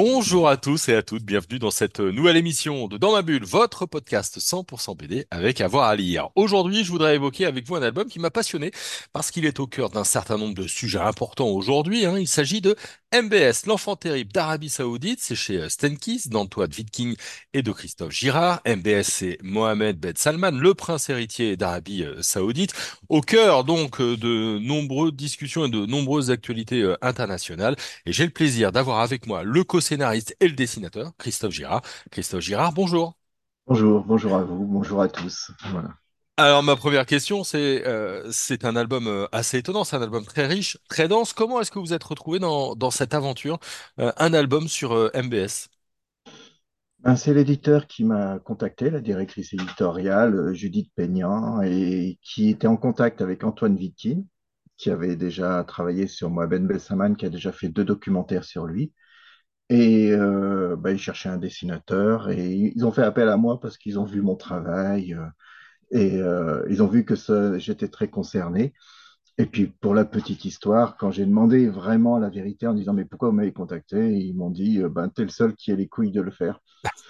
Bonjour à tous et à toutes, bienvenue dans cette nouvelle émission de Dans ma bulle, votre podcast 100% BD avec avoir à lire. Aujourd'hui, je voudrais évoquer avec vous un album qui m'a passionné parce qu'il est au cœur d'un certain nombre de sujets importants aujourd'hui. hein. Il s'agit de MBS, l'enfant terrible d'Arabie Saoudite, c'est chez euh, Stenkis, d'Antoine Wittking et de Christophe Girard. MBS, c'est Mohamed Ben Salman, le prince héritier d'Arabie euh, Saoudite, au cœur donc euh, de nombreuses discussions et de nombreuses actualités internationales. Et j'ai le plaisir d'avoir avec moi le co-scénariste et le dessinateur, Christophe Girard. Christophe Girard, bonjour. Bonjour, bonjour à vous, bonjour à tous. Voilà. Alors ma première question, c'est euh, c'est un album euh, assez étonnant, c'est un album très riche, très dense. Comment est-ce que vous êtes retrouvé dans, dans cette aventure, euh, un album sur euh, MBS? Ben, c'est l'éditeur qui m'a contacté, la directrice éditoriale, Judith Peignan, et qui était en contact avec Antoine Vicky, qui avait déjà travaillé sur Mohamed Belsaman, qui a déjà fait deux documentaires sur lui. Et euh, ben, ils cherchaient un dessinateur et ils ont fait appel à moi parce qu'ils ont vu mon travail euh, et euh, ils ont vu que j'étais très concerné. Et puis, pour la petite histoire, quand j'ai demandé vraiment la vérité en disant, mais pourquoi vous m'avez contacté? Ils m'ont dit, ben, t'es le seul qui a les couilles de le faire.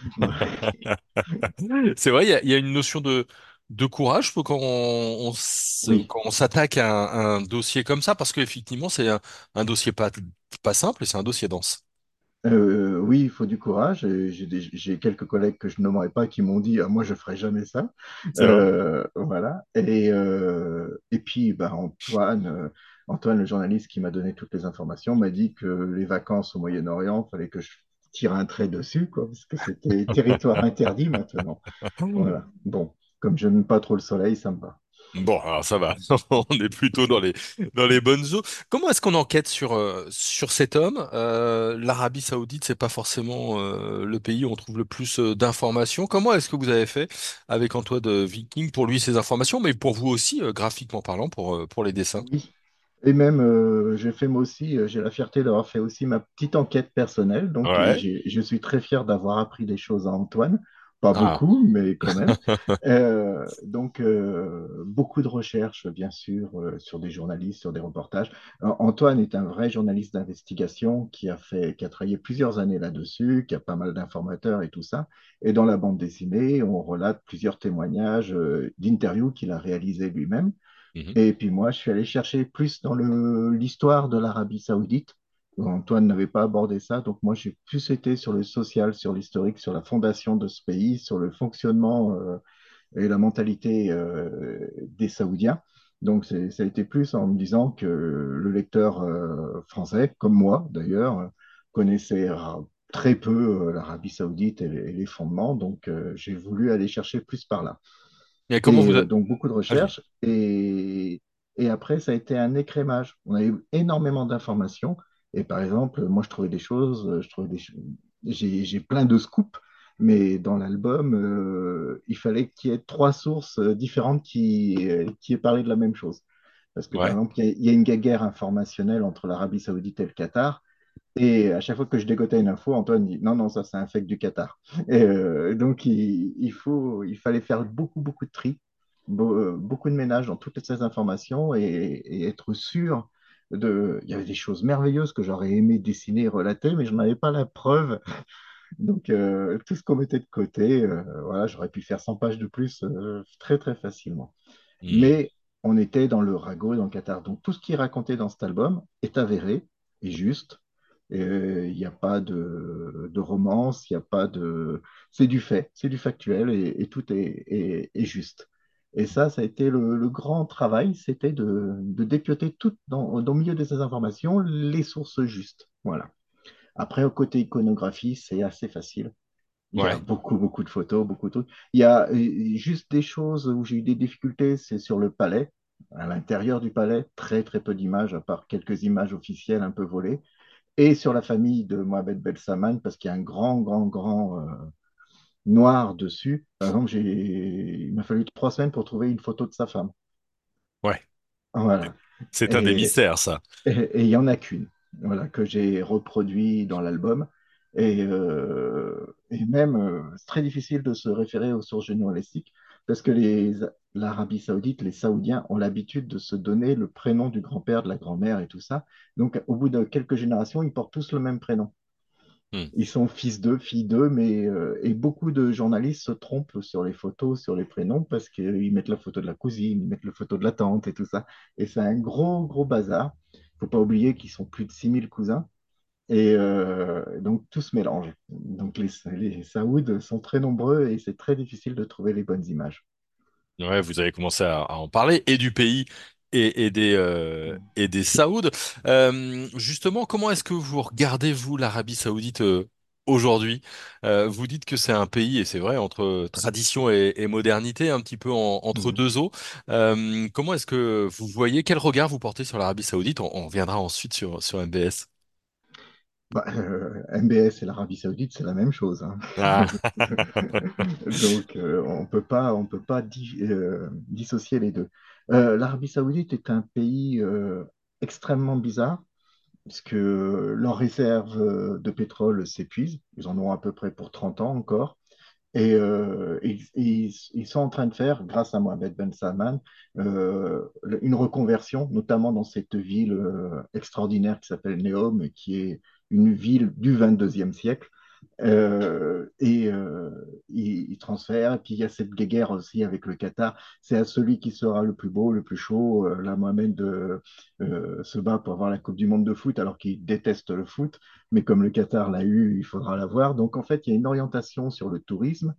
C'est vrai, il y a, il y a une notion de, de courage faut quand on, on se- Oui, quand on s'attaque à un, un dossier comme ça, parce qu'effectivement, c'est un, un dossier pas, pas simple et c'est un dossier dense. Euh, oui, il faut du courage. J'ai quelques collègues que je nommerai pas qui m'ont dit, Ah, moi, je ferai jamais ça. Euh, voilà. Et, euh, et puis, ben, Antoine, Antoine, le journaliste qui m'a donné toutes les informations, m'a dit que les vacances au Moyen-Orient, il fallait que je tire un trait dessus, quoi, parce que c'était territoire interdit maintenant. Voilà. Bon, comme je n'aime pas trop le soleil, ça me va. Bon, alors ça va, on est plutôt dans les dans les bonnes eaux. Comment est-ce qu'on enquête sur euh, sur cet homme? Euh, l'Arabie Saoudite, c'est pas forcément euh, le pays où on trouve le plus d'informations. Comment est-ce que vous avez fait avec Antoine de Viking pour lui ces informations, mais pour vous aussi, graphiquement parlant, pour pour les dessins? Oui. Et même, j'ai fait moi aussi, j'ai la fierté d'avoir fait aussi ma petite enquête personnelle. Donc, Ouais. je suis très fier d'avoir appris des choses à Antoine. Pas Ah. beaucoup, mais quand même. Euh, donc, euh, beaucoup de recherches, bien sûr, euh, sur des journalistes, sur des reportages. Antoine est un vrai journaliste d'investigation qui a fait, qui a travaillé plusieurs années là-dessus, qui a pas mal d'informateurs et tout ça. Et dans la bande dessinée, on relate plusieurs témoignages, d'interviews qu'il a réalisées lui-même. Mhm. Et puis moi, je suis allé chercher plus dans l'histoire de l'Arabie Saoudite. Antoine n'avait pas abordé ça, donc moi j'ai plus été sur le social, sur l'historique, sur la fondation de ce pays, sur le fonctionnement euh, et la mentalité euh, des Saoudiens. Donc ça a été plus en me disant que le lecteur euh, français, comme moi d'ailleurs, connaissait très peu l'Arabie Saoudite et les, et les fondements, donc j'ai voulu aller chercher plus par là. Et comment Et vous a- donc beaucoup de recherches. Et, et après, ça a été un écrémage. On a eu énormément d'informations. Et par exemple, moi, je trouvais des choses, euh, je trouvais des, j'ai, plein de scoops, mais dans l'album, euh, il fallait qu'il y ait trois sources euh, différentes qui, qui aient parlé de la même chose. Parce que par exemple, il y a, il y a une guerre informationnelle entre l'Arabie Saoudite et le Qatar. Et à chaque fois que je dégotais une info, Antoine dit non, non, ça c'est un fake du Qatar. Et euh, donc il, il faut, il fallait faire beaucoup, beaucoup de tri, be- beaucoup de ménage dans toutes ces informations et, et être sûr de. Il y avait des choses merveilleuses que j'aurais aimé dessiner et relater, mais je n'avais pas la preuve. Donc euh, tout ce qu'on mettait de côté, euh, voilà, j'aurais pu faire 100 pages de plus euh, très, très facilement. Mais on était dans le ragot et dans le Qatar. Donc tout ce qui est raconté dans cet album est avéré et juste. Il n'y a pas de, de romance, il n'y a pas de... C'est du fait, c'est du factuel et, et tout est, est- est juste. Et ça, ça a été le, le grand travail, c'était de, de dépioter tout dans, dans le milieu de ces informations, les sources justes. Voilà. Après, au côté iconographie, c'est assez facile. Il y a beaucoup, beaucoup de photos, beaucoup de trucs. Il y a euh, juste des choses où j'ai eu des difficultés, c'est sur le palais. À l'intérieur du palais, très, très peu d'images, à part quelques images officielles un peu volées. Et sur la famille de Mohamed Belsaman, parce qu'il y a un grand, grand, grand euh, noir dessus. Par exemple, j'ai... il m'a fallu trois semaines pour trouver une photo de sa femme. Ouais. Voilà. C'est un des Et mystères, ça. et- il n'y en a qu'une. voilà, que j'ai reproduit dans l'album. Et, euh, et même, euh, c'est très difficile de se référer aux sources journalistiques parce que les, l'Arabie Saoudite, les Saoudiens ont l'habitude de se donner le prénom du grand-père, de la grand-mère et tout ça. Donc, au bout de quelques générations, ils portent tous le même prénom. Hmm. Ils sont fils d'eux, filles d'eux, mais euh, et beaucoup de journalistes se trompent sur les photos, sur les prénoms, parce qu'ils mettent la photo de la cousine, ils mettent la photo de la tante et tout ça. Et c'est un gros, gros bazar. Il faut pas oublier qu'ils sont plus de 6000 cousins. Et euh, donc tout se mélange. Donc les, les Saouds sont très nombreux et c'est très difficile de trouver les bonnes images. Ouais, vous avez commencé à, à en parler et du pays et, et des euh, et des Saouds. Euh, justement, comment est-ce que vous regardez vous l'Arabie Saoudite euh, aujourd'hui? Euh, vous dites que c'est un pays et c'est vrai entre tradition et, et modernité, un petit peu en- entre Mhm. deux eaux. Comment est-ce que vous voyez quel regard vous portez sur l'Arabie Saoudite? On, on reviendra ensuite sur sur MBS. Bah, euh, MBS et l'Arabie Saoudite, c'est la même chose. hein. Ah. Donc euh, on peut pas, on peut pas di- euh, dissocier les deux. Euh, l'Arabie Saoudite est un pays euh, extrêmement bizarre puisque leurs réserves euh, de pétrole s'épuisent. Ils en ont à peu près pour 30 ans encore. Et ils, sont en train de faire, grâce à Mohamed Ben Salman, une reconversion, notamment dans cette ville extraordinaire qui s'appelle Neom, qui est une ville du 22e siècle. Euh, et euh, il, transfère. Et puis il y a cette guerre aussi avec le Qatar. C'est à celui qui sera le plus beau, le plus chaud. Euh, là, Mohamed euh, se bat pour avoir la Coupe du Monde de foot alors qu'il déteste le foot. Mais comme le Qatar l'a eu, il faudra l'avoir. Donc en fait, il y a une orientation sur le tourisme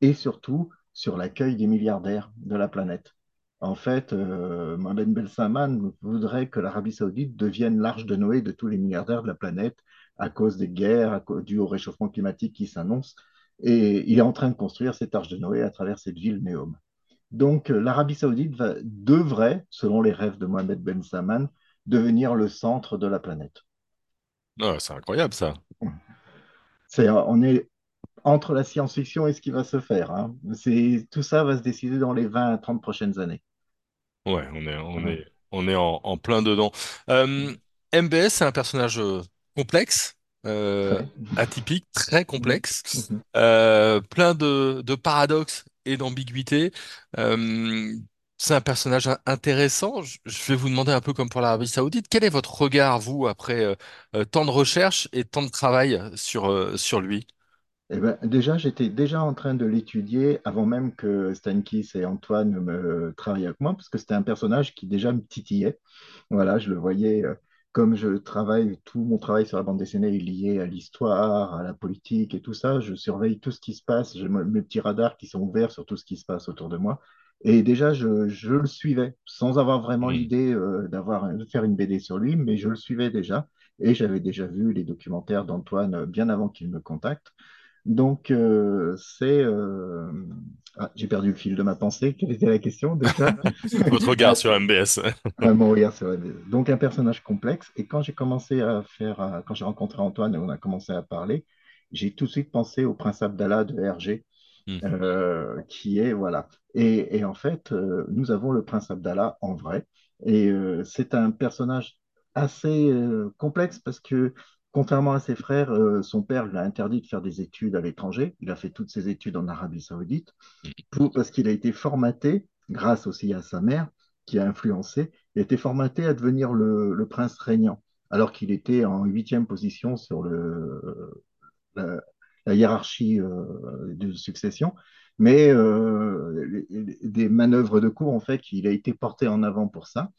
et surtout sur l'accueil des milliardaires de la planète. En fait, Mohamed Salman voudrait que l'Arabie Saoudite devienne l'arche de Noé de tous les milliardaires de la planète à cause des guerres, dues au réchauffement climatique qui s'annonce. Et il est en train de construire cette arche de Noé à travers cette ville Neom. Donc euh, l'Arabie saoudite va, devrait, selon les rêves de Mohamed Ben Salman, devenir le centre de la planète. Ouais, c'est incroyable ça. C'est, on est entre la science-fiction et ce qui va se faire. hein. Tout ça va se décider dans les 20 à 30 prochaines années. Ouais, on est, on est, on est en, en plein dedans. Euh, MBS, c'est un personnage euh, complexe, euh, atypique, très Mhm. complexe, Mhm. euh, plein de, de paradoxes et d'ambiguïtés. Euh, c'est un personnage in- intéressant. Je, je vais vous demander un peu comme pour l'Arabie Saoudite, quel est votre regard, vous, après euh, tant de recherches et tant de travail sur, sur lui? Eh ben, déjà, j'étais déjà en train de l'étudier avant même que Stankis et Antoine me travaillent avec moi, parce que c'était un personnage qui déjà me titillait. Voilà, je le voyais, comme je travaille, tout mon travail sur la bande dessinée est lié à l'histoire, à la politique et tout ça. Je surveille tout ce qui se passe. J'ai mes petits radars qui sont ouverts sur tout ce qui se passe autour de moi. Et déjà, je, je le suivais, sans avoir vraiment Hmm. l'idée euh, d'avoir, de faire une BD sur lui, mais je le suivais déjà. Et j'avais déjà vu les documentaires d'Antoine euh, bien avant qu'il me contacte. Donc, euh, c'est... euh, ah, j'ai perdu le fil de ma pensée. Quelle était la question déjà? Votre regard sur MBS. un bon regard sur BD. Donc, un personnage complexe. Et quand j'ai commencé à faire, euh, quand j'ai rencontré Antoine et on a commencé à parler, j'ai tout de suite pensé au Prince Abdallah de Hergé, euh, qui est, voilà. Et, et en fait, euh, nous avons le Prince Abdallah en vrai. Et euh, c'est un personnage assez euh, complexe parce que, contrairement à ses frères, euh, son père lui a interdit de faire des études à l'étranger. Il a fait toutes ses études en Arabie Saoudite pour- parce qu'il a été formaté, grâce aussi à sa mère, qui a influencé, il a été formaté à devenir le, le prince régnant, alors qu'il était en huitième position sur le, la, la hiérarchie euh, de succession. Mais euh, les- des manœuvres de cour ont fait qu'il a été porté en avant pour ça.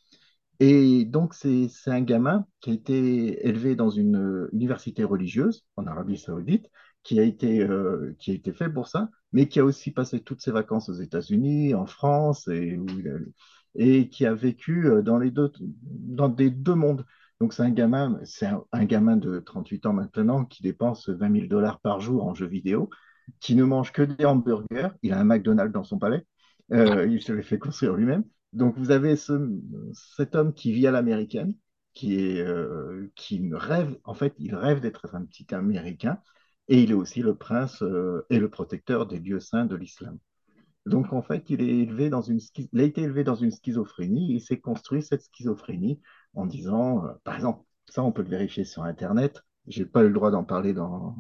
Et donc, c'est un gamin qui a été élevé dans une euh, université religieuse en Arabie Saoudite, qui a été, euh, qui a été fait pour ça, mais qui a aussi passé toutes ses vacances aux États-Unis, en France, et, qui a vécu euh, dans les deux, dans des deux mondes. Donc, c'est un gamin, un, gamin de 38 ans maintenant qui dépense 20 000 dollars par jour en jeux vidéo, qui ne mange que des hamburgers. Il a un McDonald's dans son palais. Il se les fait construire lui-même. Donc, vous avez ce, cet homme qui vit à l'américaine, qui est, euh, qui rêve, en fait, il rêve d'être un petit Américain, et il est aussi le prince euh, et le protecteur des lieux saints de l'islam. Donc, en fait, il est élevé dans une, il a été élevé dans une schizophrénie, et il s'est construit cette schizophrénie en disant, euh, par exemple, Ça, on peut le vérifier sur Internet. J'ai pas eu le droit d'en parler dans,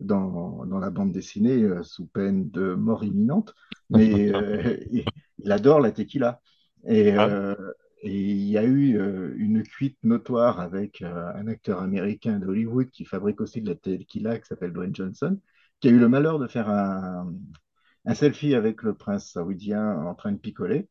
dans, dans la bande dessinée euh, sous peine de mort imminente, mais euh, il, adore la tequila. Et, Ah, euh, et il y a eu euh, une cuite notoire avec euh, un acteur américain d'Hollywood qui fabrique aussi de la tequila qui s'appelle Dwayne Johnson, qui a eu le malheur de faire un, un selfie avec le prince saoudien en train de picoler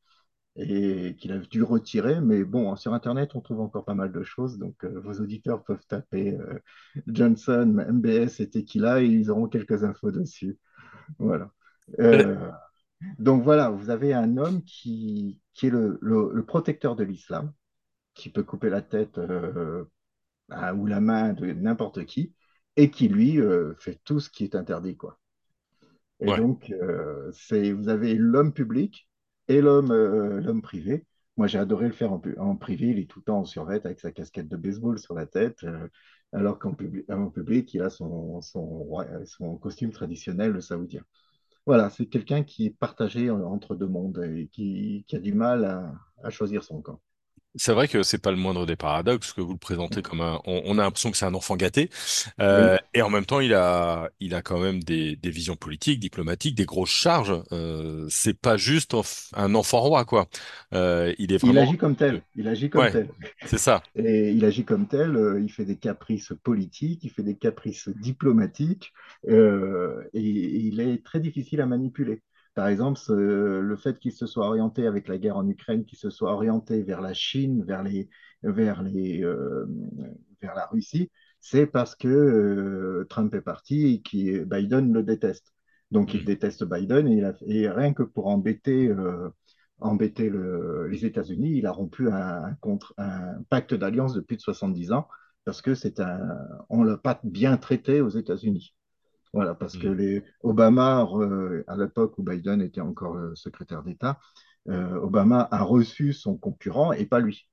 et qu'il a dû retirer. Mais bon, sur Internet, on trouve encore pas mal de choses. Donc, euh, vos auditeurs peuvent taper euh, Johnson, MBS et Tequila et ils auront quelques infos dessus. Voilà. Euh, donc voilà, vous avez un homme qui, qui est le, le- le protecteur de l'islam, qui peut couper la tête euh, à- ou la main de n'importe qui, et qui lui euh, fait tout ce qui est interdit, quoi. Et ouais. donc, euh, c'est, vous avez l'homme public et l'homme l'homme privé. Moi, j'ai adoré le faire en, privé. Il est tout le temps en survêt avec sa casquette de baseball sur la tête, alors qu'en public, en public, il a son, son, ouais, son costume traditionnel le saoudien. Voilà, c'est quelqu'un qui est partagé en- entre deux mondes et qui, qui a du mal à, à choisir son camp. C'est vrai que c'est pas le moindre des paradoxes que vous le présentez comme un. On, on a l'impression que c'est un enfant gâté, Oui, euh, et en même temps, il a, il a quand même des, des visions politiques, diplomatiques, des grosses charges. Euh, c'est pas juste un enfant roi, quoi. Euh, il est il vraiment. agit comme tel. Il agit comme Ouais, tel. c'est ça. Et il agit comme tel, il fait des caprices politiques, il fait des caprices diplomatiques, et, et il est très difficile à manipuler. Par exemple, le fait qu'il se soit orienté avec la guerre en Ukraine, qu'il se soit orienté vers la Chine, vers les, vers les, euh, vers la Russie, c'est parce que euh, Trump est parti et que Biden le déteste. Donc il Mm, déteste Biden et, il a- et rien que pour embêter euh, embêter le- les États-Unis, il a rompu un, un contre, un pacte d'alliance de plus de 70 ans parce que c'est un, on l'a pas bien traité aux États-Unis. Voilà, parce que mm. les Obama, euh, à l'époque où Biden était encore euh, secrétaire d'État, euh, Obama a reçu son concurrent et pas lui.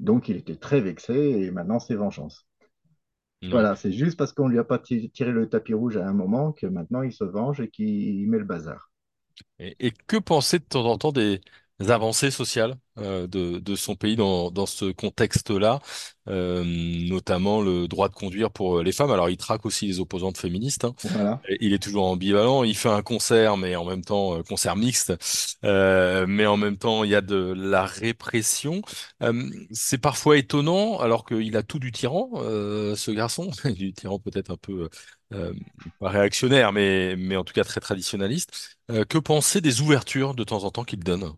Donc il était très vexé et maintenant c'est vengeance. Ouais. Voilà, c'est juste parce qu'on lui a pas ti- tiré le tapis rouge à un moment que maintenant il se venge et qu'il met le bazar. Et, et que penser de temps en temps des avancées sociales euh, de, de son pays dans, dans ce contexte-là, euh, notamment le droit de conduire pour les femmes. Alors, il traque aussi les opposantes féministes. hein. Voilà. Il est toujours ambivalent. Il fait un concert, mais en même temps, euh, concert mixte. Euh, mais en même temps, il y a de la répression. Euh, c'est parfois étonnant, alors qu'il a tout du tyran, euh, ce garçon. Du tyran peut-être un peu euh, pas réactionnaire, mais, mais en tout cas très traditionnaliste. Euh, que penser des ouvertures de temps en temps qu'il donne?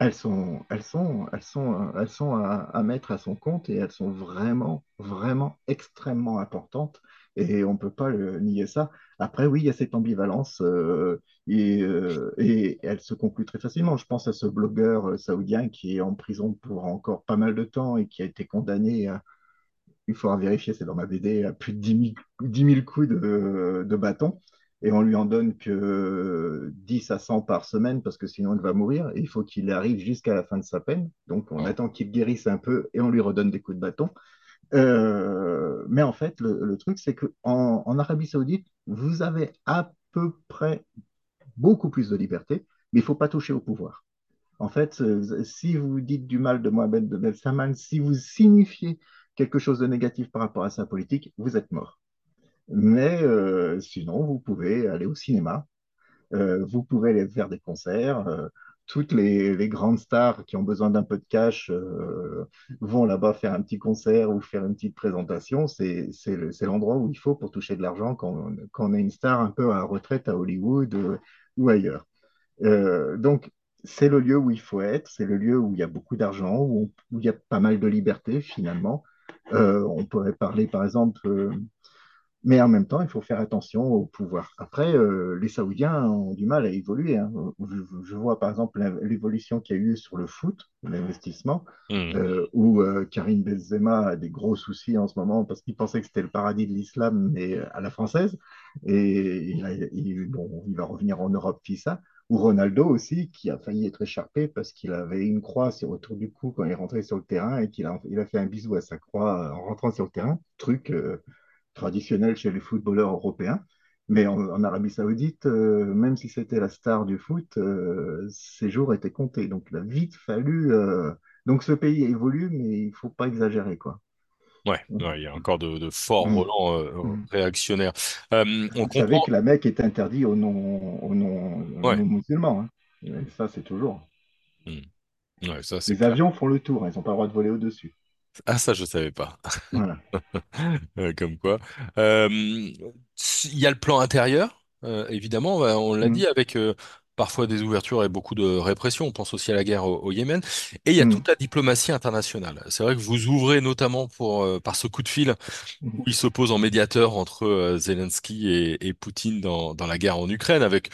Elles sont, elles sont, elles sont, elles sont à, mettre à son compte et elles sont vraiment, vraiment extrêmement importantes et on ne peut pas nier ça. Après, oui, il y a cette ambivalence euh, et, euh, et elle se conclut très facilement. Je pense à ce blogueur euh, saoudien qui est en prison pour encore pas mal de temps et qui a été condamné à, il faudra vérifier, c'est dans ma BD, à plus de dix mille 10 000 coups de bâton. Et on lui en donne que 10 à 100 par semaine parce que sinon il va mourir. Et il faut qu'il arrive jusqu'à la fin de sa peine. Donc on attend qu'il guérisse un peu et on lui redonne des coups de bâton. Euh, mais en fait, le, le truc, c'est qu'en en Arabie Saoudite, vous avez à peu près beaucoup plus de liberté, mais il ne faut pas toucher au pouvoir. En fait, euh, si vous dites du mal de Mohamed Ben Salman, si vous signifiez quelque chose de négatif par rapport à sa politique, vous êtes mort. Mais euh, sinon, vous pouvez aller au cinéma, euh, vous pouvez aller faire des concerts. euh, toutes les, grandes stars qui ont besoin d'un peu de cash vont là-bas faire un petit concert ou faire une petite présentation. C'est c'est le- c'est l'endroit où il faut pour toucher de l'argent quand, quand on est une star un peu à retraite à Hollywood ou ailleurs. Donc, c'est le lieu où il faut être, c'est le lieu où il y a beaucoup d'argent, où, il y a pas mal de liberté finalement. On pourrait parler par exemple, mais en même temps, il faut faire attention au pouvoir. Après, euh, les Saoudiens ont du mal à évoluer. hein. Je, je vois par exemple l'évolution qu'il y a eu sur le foot, l'investissement, Hmm. euh, où euh, Karim Benzema a des gros soucis en ce moment parce qu'il pensait que c'était le paradis de l'islam, mais à la française. Et il, a- il- bon, il va revenir en Europe, FISA. Ou Ronaldo aussi, qui a failli être écharpé parce qu'il avait une croix sur, autour du cou quand il est rentré sur le terrain et qu'il a, il a fait un bisou à sa croix en rentrant sur le terrain. Truc euh, traditionnel chez les footballeurs européens. Mais en, en Arabie Saoudite, euh, même si c'était la star du foot, euh, ses jours étaient comptés. Donc il a vite fallu. euh, Donc ce pays évolue, mais il faut pas exagérer, quoi. Ouais, ouais, il y a encore de, de forts relents euh, Mm. réactionnaires. Euh, on Vous savez que la Mecque est interdite aux non, aux non, aux Ouais. non-musulmans. hein. Et ça, c'est toujours. Ouais, ça Les clair. avions font le tour, hein, ils n'ont pas le droit de voler au-dessus. Ah, ça, je savais pas. Voilà. Euh, Comme quoi. Euh, il y a le plan intérieur, euh, évidemment, bah, on l'a Mm. dit, avec euh, parfois des ouvertures et beaucoup de répression. On pense aussi à la guerre au, au Yémen. Et il y a toute Mm. la diplomatie internationale. C'est vrai que vous ouvrez notamment pour, euh, par ce coup de fil où Mm. il s'oppose en médiateur entre euh, Zelensky et, et Poutine dans, dans la guerre en Ukraine, avec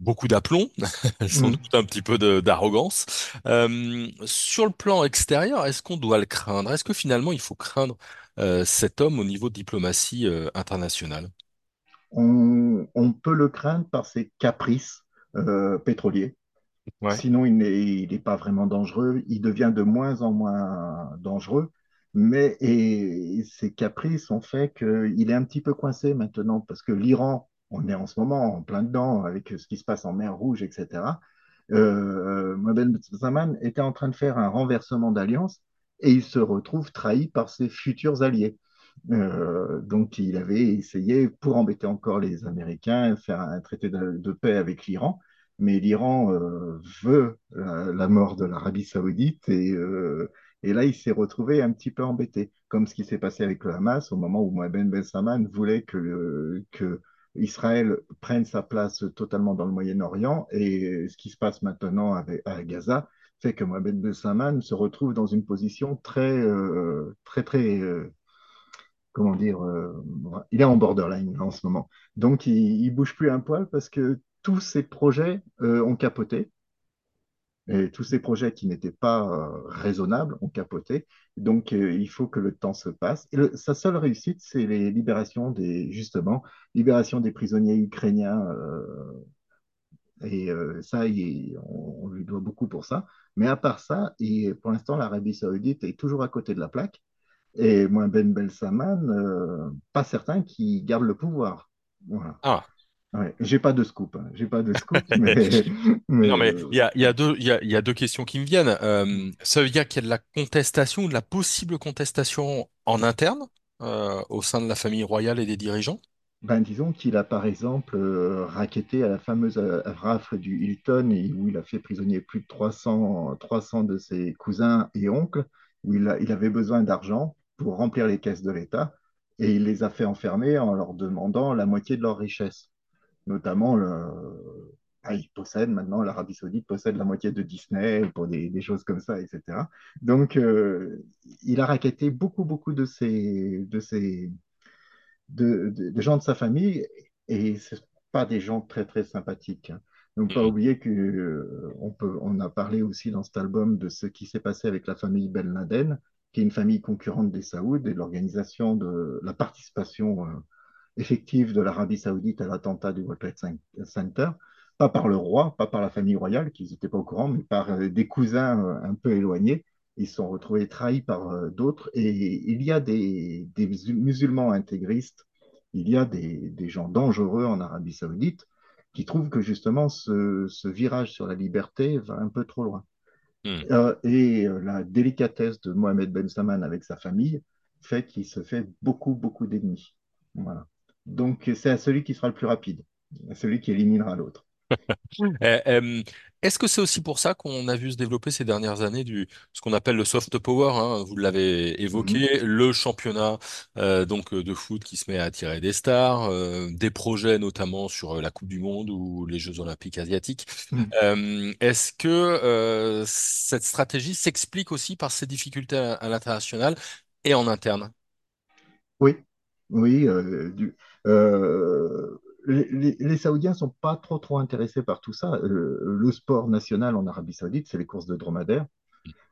beaucoup d'aplomb, sans Mm. doute un petit peu d'arrogance. Euh, sur le plan extérieur, est-ce qu'on doit le craindre? Est-ce que finalement il faut craindre euh, cet homme au niveau de diplomatie euh, internationale? On, on peut le craindre par ses caprices euh, pétroliers. Ouais. Sinon, il n'est il n'est pas vraiment dangereux. Il devient de moins en moins dangereux. Mais et, ses caprices ont fait qu'il est un petit peu coincé maintenant parce que l'Iran, on est en ce moment en plein dedans avec ce qui se passe en mer Rouge, etc. Euh, Mohamed Zaman était en train de faire un renversement d'alliance et il se retrouve trahi par ses futurs alliés. Euh, donc, il avait essayé, pour embêter encore les Américains, faire un traité de, paix avec l'Iran. Mais l'Iran euh, veut la, mort de l'Arabie saoudite et, euh, là, il s'est retrouvé un petit peu embêté, comme ce qui s'est passé avec le Hamas au moment où Mohamed Ben Salman voulait que Israël prenne sa place totalement dans le Moyen-Orient et ce qui se passe maintenant à Gaza fait que Mohamed Salman se retrouve dans une position très, euh, très, très, euh, comment dire, euh, il est en borderline en ce moment. Donc, il, ne bouge plus un poil parce que tous ses projets ont capoté. Et tous ces projets qui n'étaient pas euh, raisonnables ont capoté. Donc, euh, il faut que le temps se passe. Sa seule réussite, c'est les libérations des, justement, libération des prisonniers ukrainiens. Euh, et ça, on, lui doit beaucoup pour ça. Mais à part ça, et pour l'instant, l'Arabie saoudite est toujours à côté de la plaque. Et moi, Ben Belsaman, pas certain qu'il garde le pouvoir. Ah. Ouais. J'ai pas de scoop, hein. j'ai pas de scoop, mais, mais Non, mais euh, il y a, y a deux, il y a, il y a deux questions qui me viennent. Euh, ça veut dire qu'il y a de la contestation, de la possible contestation en interne euh, au sein de la famille royale et des dirigeants? ben, disons qu'il a par exemple euh, racketté à la fameuse euh, rafle du Hilton et où il a fait prisonnier plus de 300, 300 de ses cousins et oncles, où il, a, il avait besoin d'argent pour remplir les caisses de l'État et il les a fait enfermer en leur demandant la moitié de leur richesse. Notamment, le, ah, il possède maintenant, l'Arabie Saoudite possède la moitié de Disney pour des, des choses comme ça, etc. Donc, euh, il a racketté beaucoup, beaucoup de ses, de ses, de, de, de gens de sa famille et ce pas des gens très très sympathiques. Donc pas Mhm. oublier que euh, on peut, on a parlé aussi dans cet album de ce qui s'est passé avec la famille Ben Laden, qui est une famille concurrente des Saouds et de l'organisation de la participation euh, effective de l'Arabie Saoudite à l'attentat du World Trade Center, pas par le roi, pas par la famille royale, qui n'étaient pas au courant, mais par euh, des cousins euh, un peu éloignés. Ils se sont retrouvés trahis par euh, d'autres. Et il y a des, des musulmans intégristes il y a des, des, gens dangereux en Arabie saoudite qui trouvent que justement ce, ce, virage sur la liberté va un peu trop loin. Euh, et la délicatesse de Mohamed Ben Salman avec sa famille fait qu'il se fait beaucoup, beaucoup d'ennemis. Voilà. Donc c'est à celui qui sera le plus rapide, à celui qui éliminera l'autre. Euh, euh, est-ce que c'est aussi pour ça qu'on a vu se développer ces dernières années du ce qu'on appelle le soft power, hein, vous l'avez évoqué, le championnat euh, donc de foot qui se met à attirer des stars, euh, des projets notamment sur la Coupe du Monde ou les Jeux Olympiques asiatiques. Euh, est-ce que euh, cette stratégie s'explique aussi par ces difficultés à, à l'international et en interne? Oui, oui. euh, du, euh, les, les, Saoudiens sont pas trop trop intéressés par tout ça. Le, le sport national en Arabie Saoudite, c'est les courses de dromadaires.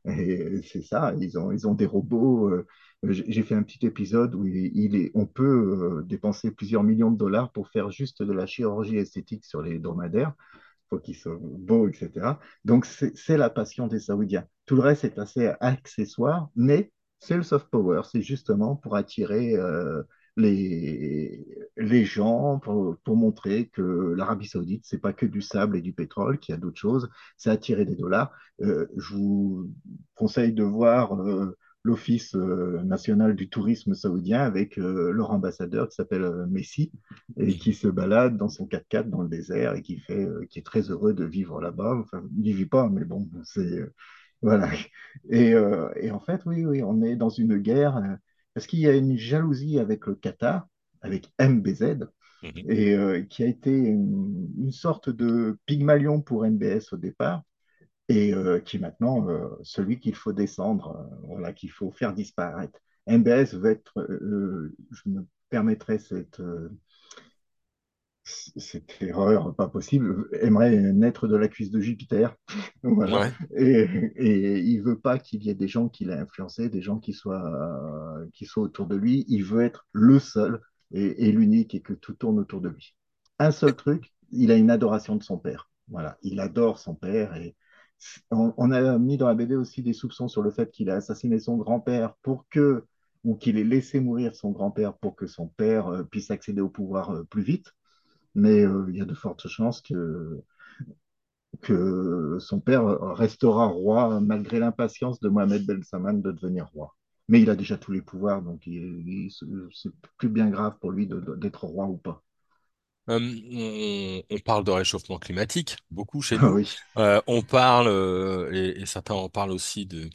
Et c'est ça, ils ont, ils ont des robots. euh, J'ai fait un petit épisode où il, est, on peut euh, dépenser plusieurs millions de dollars pour faire juste de la chirurgie esthétique sur les dromadaires. Il faut qu'ils soient beaux, etc. Donc, c'est la passion des Saoudiens. Tout le reste est assez accessoire, mais c'est le soft power. C'est justement pour attirer euh, les, les gens, pour, pour montrer que l'Arabie Saoudite, c'est pas que du sable et du pétrole, qu'il y a d'autres choses. C'est attirer des dollars. Euh, je vous conseille de voir euh, l'Office euh, national du tourisme saoudien avec leur ambassadeur qui s'appelle Messi et qui se balade dans son 4x4 dans le désert et qui fait, qui est très heureux de vivre là-bas. Enfin, il n'y vit pas, mais bon, c'est voilà. Et, et en fait, oui, oui, on est dans une guerre parce qu'il y a une jalousie avec le Qatar, avec MBZ, Mhm. et euh, qui a été une, une sorte de Pygmalion pour MBS au départ, et euh, qui est maintenant euh, celui qu'il faut descendre, voilà, qu'il faut faire disparaître. MBS veut être, je me permettrai cette, cette erreur pas possible, aimerait naître de la cuisse de Jupiter. voilà. Ouais. Et, et il veut pas qu'il y ait des gens qui l'aient influencé, des gens qui soient, euh, qui soient autour de lui. Il veut être le seul et, et l'unique et que tout tourne autour de lui. Un seul truc, il a une adoration de son père. Voilà, il adore son père et on, on a mis dans la BD aussi des soupçons sur le fait qu'il a assassiné son grand-père pour que, ou qu'il ait laissé mourir son grand-père pour que son père euh, puisse accéder au pouvoir euh, plus vite mais euh, il y a de fortes chances que, que son père restera roi malgré l'impatience de Mohamed Ben Salman de devenir roi. Mais il a déjà tous les pouvoirs, donc c'est plus bien grave pour lui d'être roi ou pas. Euh, on, parle de réchauffement climatique beaucoup chez Ah nous. oui, Euh, on parle, euh, et, et certains en parlent aussi de,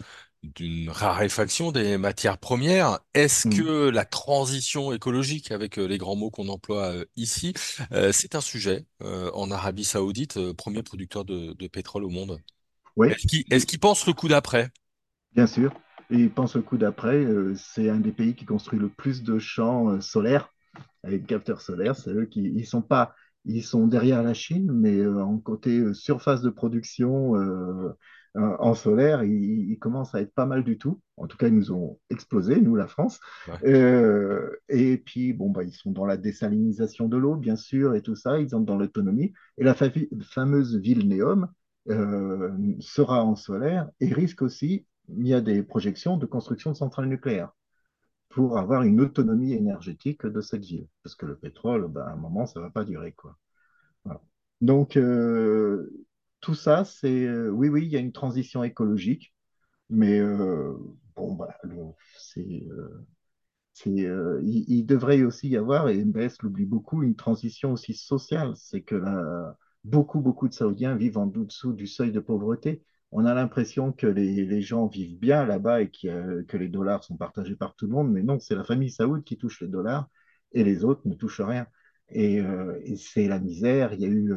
d'une raréfaction des matières premières. Est-ce Mm. que la transition écologique, avec euh, les grands mots qu'on emploie euh, ici, euh, c'est un sujet en Arabie Saoudite, premier producteur de, de pétrole au monde? oui, Est-ce qu'il, est-ce qu'il pense le coup d'après? bien sûr. Et il pense au coup d'après, c'est un des pays qui construit le plus de champs solaires avec capteurs solaires. C'est eux qui ils sont pas, ils sont derrière la Chine, mais en côté surface de production euh, euh, en solaire, ils, ils commencent à être pas mal du tout. En tout cas, ils nous ont explosé, nous, la France. Ouais. Euh, et puis, bon, bah, ils sont dans la désalinisation de l'eau, bien sûr, et tout ça. Ils entrent dans l'autonomie. Et la fa- fameuse ville Neom euh, sera en solaire et risque aussi, il y a des projections de construction de centrales nucléaires pour avoir une autonomie énergétique de cette ville. Parce que le pétrole, ben, à un moment, ça ne va pas durer, quoi. Voilà. Donc, euh, tout ça, c'est... euh, oui, oui, il y a une transition écologique, mais euh, bon, le- c'est... euh, il, devrait aussi y avoir, et MBS l'oublie beaucoup, une transition aussi sociale. C'est que là, beaucoup, beaucoup de Saoudiens vivent en dessous du seuil de pauvreté. On a l'impression que les, les gens vivent bien là-bas et que les dollars sont partagés par tout le monde, mais non, c'est la famille saoud qui touche les dollars et les autres ne touchent rien. Et, et c'est la misère. Il y a eu,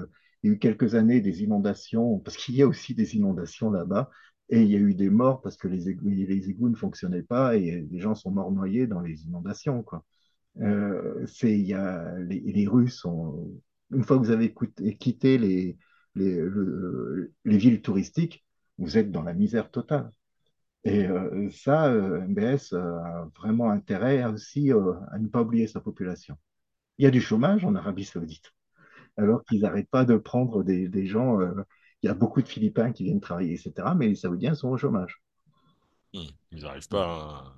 il y a eu quelques années des inondations, parce qu'il y a aussi des inondations là-bas. Et il y a eu des morts parce que les égouts, ne fonctionnaient pas et des gens sont morts noyés dans les inondations, quoi. Euh, y a, les, les Russes ont, une fois que vous avez quitté, les, les, le- les villes touristiques, vous êtes dans la misère totale. Et euh, ça, euh, MBS a vraiment intérêt aussi euh, à ne pas oublier sa population. Il y a du chômage en Arabie Saoudite, alors qu'ils n'arrêtent pas de prendre des, des gens. euh, il y a beaucoup de Philippins qui viennent travailler, etc. Mais les Saoudiens sont au chômage. Hmm. Ils n'arrivent pas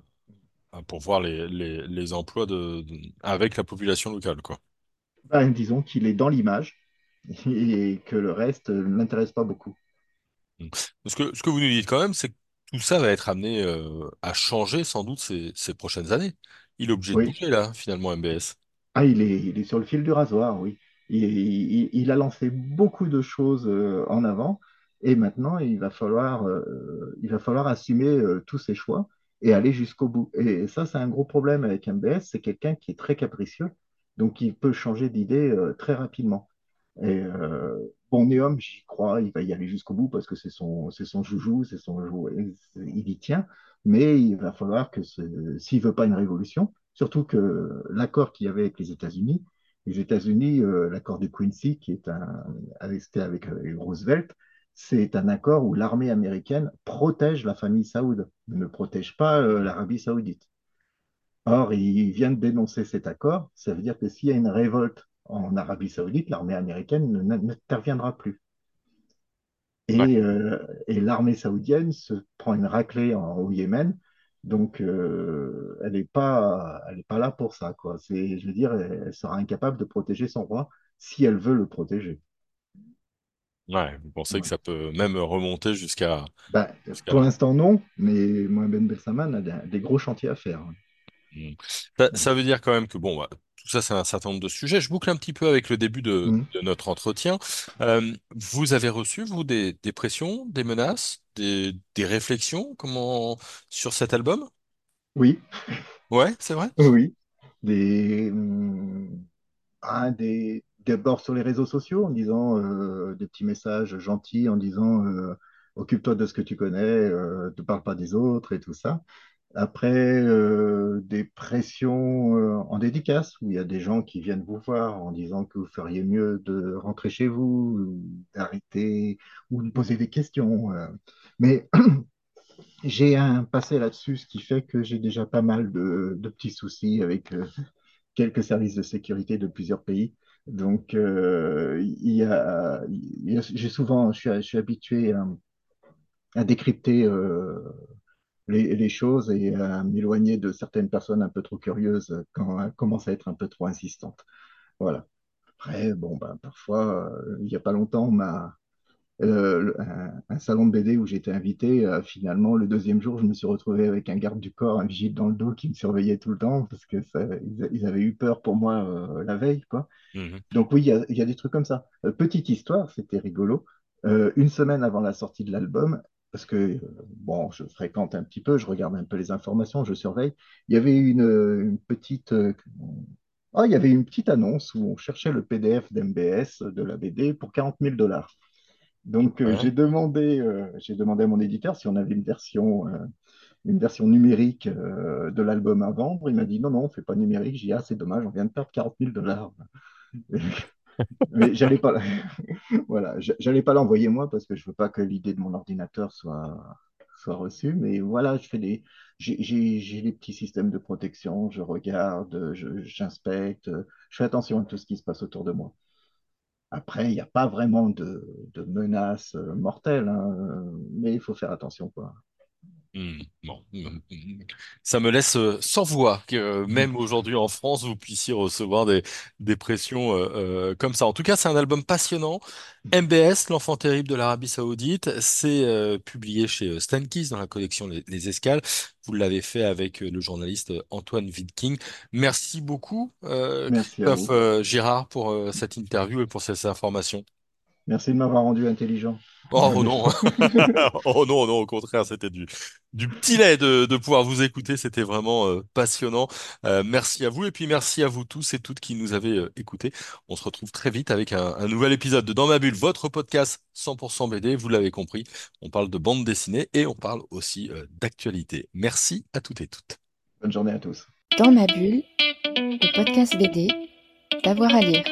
à, à pourvoir les, les, les emplois de, de- avec la population locale, quoi. Ben, disons qu'il est dans l'image et que le reste ne l'intéresse pas beaucoup. Mm. Ce que, ce que vous nous dites quand même, c'est que tout ça va être amené euh, à changer sans doute ces, ces prochaines années. Il est obligé de bouger là, finalement, MBS. Ah, il est, il est sur le fil du rasoir, oui. Il, a lancé beaucoup de choses euh, en avant et maintenant il va falloir, euh, il va falloir assumer euh, tous ses choix et aller jusqu'au bout. Et ça, c'est un gros problème avec MBS, c'est quelqu'un qui est très capricieux, donc il peut changer d'idée très rapidement. Et bon, Neom, j'y crois, il va y aller jusqu'au bout parce que c'est son, c'est son joujou, c'est son jouet, il y tient, mais il va falloir que s'il veut pas une révolution, Surtout que l'accord qu'il y avait avec les États-Unis, les États-Unis, euh, l'accord de Quincy, qui est un, avec Roosevelt, c'est un accord où l'armée américaine protège la famille saoud, ne protège pas euh, l'Arabie saoudite. Or, ils viennent dénoncer cet accord, ça veut dire que s'il y a une révolte en Arabie saoudite, l'armée américaine ne- n'interviendra plus. Ouais. Euh, et l'armée saoudienne se prend une raclée en- au Yémen. Donc, euh, elle n'est pas, elle est pas là pour ça, quoi. C'est, je veux dire, elle, elle sera incapable de protéger son roi si elle veut le protéger. Ouais, vous pensez que ça peut même remonter jusqu'à Bah, jusqu'à pour l'instant, non, mais Mohamed Ben Salman a des, des gros chantiers à faire. Mm. Ça, veut dire quand même que bon, bah, tout ça, c'est un certain nombre de sujets. Je boucle un petit peu avec le début de, de notre entretien. Euh, vous avez reçu, vous, des, des pressions, des menaces, des, des réflexions, comment sur cet album? Oui, Ouais, c'est vrai? oui. Des, hum, des, des bords sur les réseaux sociaux en disant euh, des petits messages gentils en disant euh, occupe-toi de ce que tu connais, euh, ne parle pas des autres et tout ça. Après, euh, des pressions euh, en dédicace, où il y a des gens qui viennent vous voir en disant que vous feriez mieux de rentrer chez vous, ou d'arrêter, ou de poser des questions. euh. Mais j'ai un passé là-dessus, ce qui fait que j'ai déjà pas mal de, petits soucis avec quelques services de sécurité de plusieurs pays. Donc, il y a, j'ai souvent, je suis, habitué à, décrypter les, les choses et à m'éloigner de certaines personnes un peu trop curieuses quand elles commencent à être un peu trop insistantes. Voilà. Après, bon, ben, parfois, euh, il n'y a pas longtemps, m'a, euh, un, un salon de BD où j'étais invité, euh, finalement, le deuxième jour, je me suis retrouvé avec un garde du corps, un vigile dans le dos qui me surveillait tout le temps parce que ça, ils, ils avaient eu peur pour moi euh, la veille, quoi. Mhm. Donc oui, il y a, il y a des trucs comme ça. Euh, petite histoire, c'était rigolo. Euh, une semaine avant la sortie de l'album, parce que euh, bon, je fréquente un petit peu, je regarde un peu les informations, je surveille. Il y avait une, euh, une petite, euh, ah, il y avait une petite annonce où on cherchait le PDF d'MBS de la BD pour 40 000 dollars. Donc Ouais. j'ai demandé, j'ai demandé à mon éditeur si on avait une version, une version numérique de l'album à vendre. Il m'a dit non, non, on fait pas numérique. J'ai dit ah, c'est dommage, on vient de perdre 40 000 dollars. Mais j'allais pas, voilà, j'allais pas l'envoyer moi parce que je veux pas que l'idée de mon ordinateur soit, reçue. Mais voilà, je fais des, j'ai les petits systèmes de protection, je regarde, j'inspecte, je fais attention à tout ce qui se passe autour de moi. Après, il n'y a pas vraiment de, de menaces euh, mortelles, hein, mais il faut faire attention. Hmm, Bon, Hmm, hmm. ça me laisse euh, sans voix que euh, même aujourd'hui en France, vous puissiez recevoir des, des pressions euh, euh, comme ça. En tout cas, c'est un album passionnant. MBS, l'enfant terrible de l'Arabie Saoudite, c'est euh, publié chez Stan Keys dans la collection Les, Les Escales. Vous l'avez fait avec euh, le journaliste Antoine Vidking. Merci beaucoup, euh, Merci à Christophe vous. euh, Girard, pour euh, cette interview et pour ces informations. Merci de m'avoir rendu intelligent. Oh Allez. non, oh non, non, au contraire, c'était du, du petit lait de, de pouvoir vous écouter, c'était vraiment euh, passionnant. Euh, merci à vous et puis merci à vous tous et toutes qui nous avez euh, écoutés. On se retrouve très vite avec un, un nouvel épisode de Dans ma bulle, votre podcast 100% BD, vous l'avez compris. On parle de bande dessinée et on parle aussi euh, d'actualité. Merci à toutes et toutes. Bonne journée à tous. Dans ma bulle, le podcast BD, d'avoir à lire.